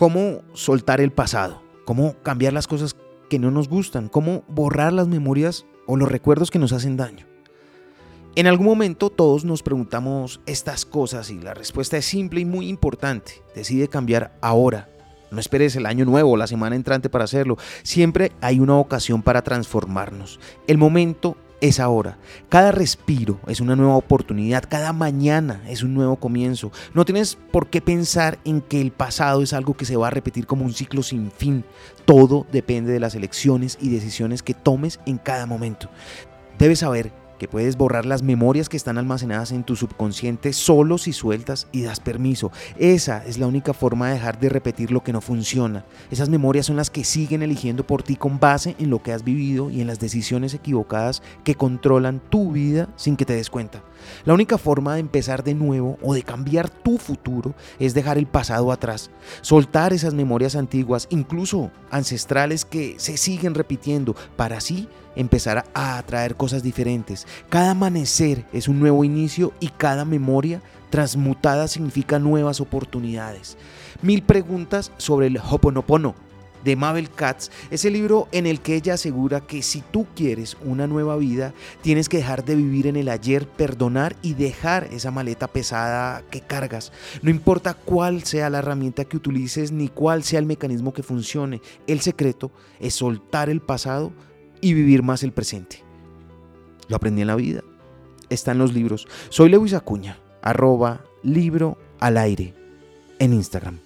cómo soltar el pasado, cómo cambiar las cosas que no nos gustan, cómo borrar las memorias o los recuerdos que nos hacen daño. En algún momento todos nos preguntamos estas cosas y la respuesta es simple y muy importante. Decide cambiar ahora. No esperes el año nuevo o la semana entrante para hacerlo. Siempre hay una ocasión para transformarnos. El momento es ahora. Cada respiro es una nueva oportunidad, cada mañana es un nuevo comienzo. No tienes por qué pensar en que el pasado es algo que se va a repetir como un ciclo sin fin. Todo depende de las elecciones y decisiones que tomes en cada momento. Debes saber que puedes borrar las memorias que están almacenadas en tu subconsciente solo si sueltas y das permiso. Esa es la única forma de dejar de repetir lo que no funciona. Esas memorias son las que siguen eligiendo por ti con base en lo que has vivido y en las decisiones equivocadas que controlan tu vida sin que te des cuenta. La única forma de empezar de nuevo o de cambiar tu futuro es dejar el pasado atrás, soltar esas memorias antiguas, incluso ancestrales que se siguen repitiendo, para así empezar a atraer cosas diferentes. Cada amanecer es un nuevo inicio y cada memoria transmutada significa nuevas oportunidades. Mil preguntas sobre el Hoponopono de Mabel Katz es el libro en el que ella asegura que si tú quieres una nueva vida, tienes que dejar de vivir en el ayer, perdonar y dejar esa maleta pesada que cargas. No importa cuál sea la herramienta que utilices ni cuál sea el mecanismo que funcione, el secreto es soltar el pasado y vivir más el presente. Lo aprendí en la vida. Está en los libros. Soy Lewis Acuña, arroba libro al aire en Instagram.